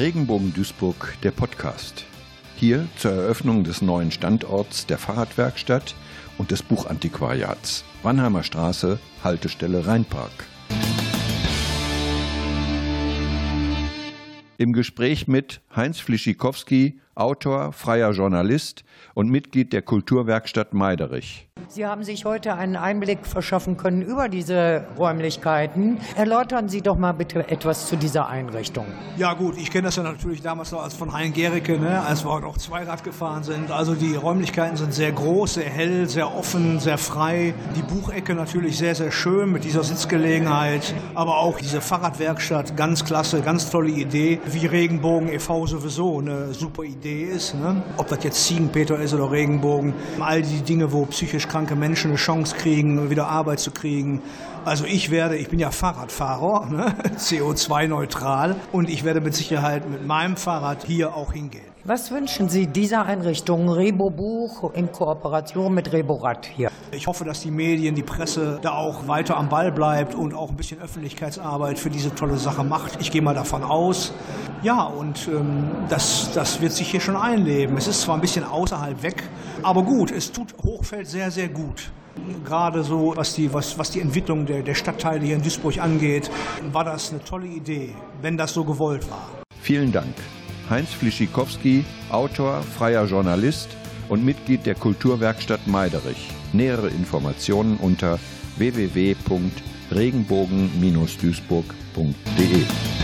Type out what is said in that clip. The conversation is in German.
Regenbogen Duisburg, der Podcast. Hier zur Eröffnung des neuen Standorts der Fahrradwerkstatt und des Buchantiquariats. Wannheimer Straße, Haltestelle Rheinpark. Im Gespräch mit Heinz Flischikowski, Autor, freier Journalist und Mitglied der Kulturwerkstatt Meiderich. Sie haben sich heute einen Einblick verschaffen können über diese Räumlichkeiten. Erläutern Sie doch mal bitte etwas zu dieser Einrichtung. Ja gut, ich kenne das ja natürlich damals noch als von Hein Gericke, ne, als wir auch Zweirad gefahren sind. Also die Räumlichkeiten sind sehr groß, sehr hell, sehr offen, sehr frei. Die Buchecke natürlich sehr, sehr schön mit dieser Sitzgelegenheit. Aber auch diese Fahrradwerkstatt, ganz klasse, ganz tolle Idee. Wie Regenbogen e.V. sowieso eine super Idee ist. Ne? Ob das jetzt Ziegenpeter ist oder Regenbogen. All die Dinge, wo psychisch kranke Menschen eine Chance kriegen, wieder Arbeit zu kriegen. Also ich werde, ich bin ja Fahrradfahrer, ne? CO2-neutral und ich werde mit Sicherheit mit meinem Fahrrad hier auch hingehen. Was wünschen Sie dieser Einrichtung Rebo Buch in Kooperation mit Reborat hier? Ich hoffe, dass die Medien, die Presse da auch weiter am Ball bleibt und auch ein bisschen Öffentlichkeitsarbeit für diese tolle Sache macht. Ich gehe mal davon aus. Ja, und ähm, das, das wird sich hier schon einleben. Es ist zwar ein bisschen außerhalb weg, aber gut, es tut Hochfeld sehr, sehr gut. Gerade so, was die, was, was die Entwicklung der, der Stadtteile hier in Duisburg angeht, war das eine tolle Idee, wenn das so gewollt war. Vielen Dank. Heinz Flischikowski, Autor, freier Journalist und Mitglied der Kulturwerkstatt Meiderich. Nähere Informationen unter www.regenbogen-duisburg.de.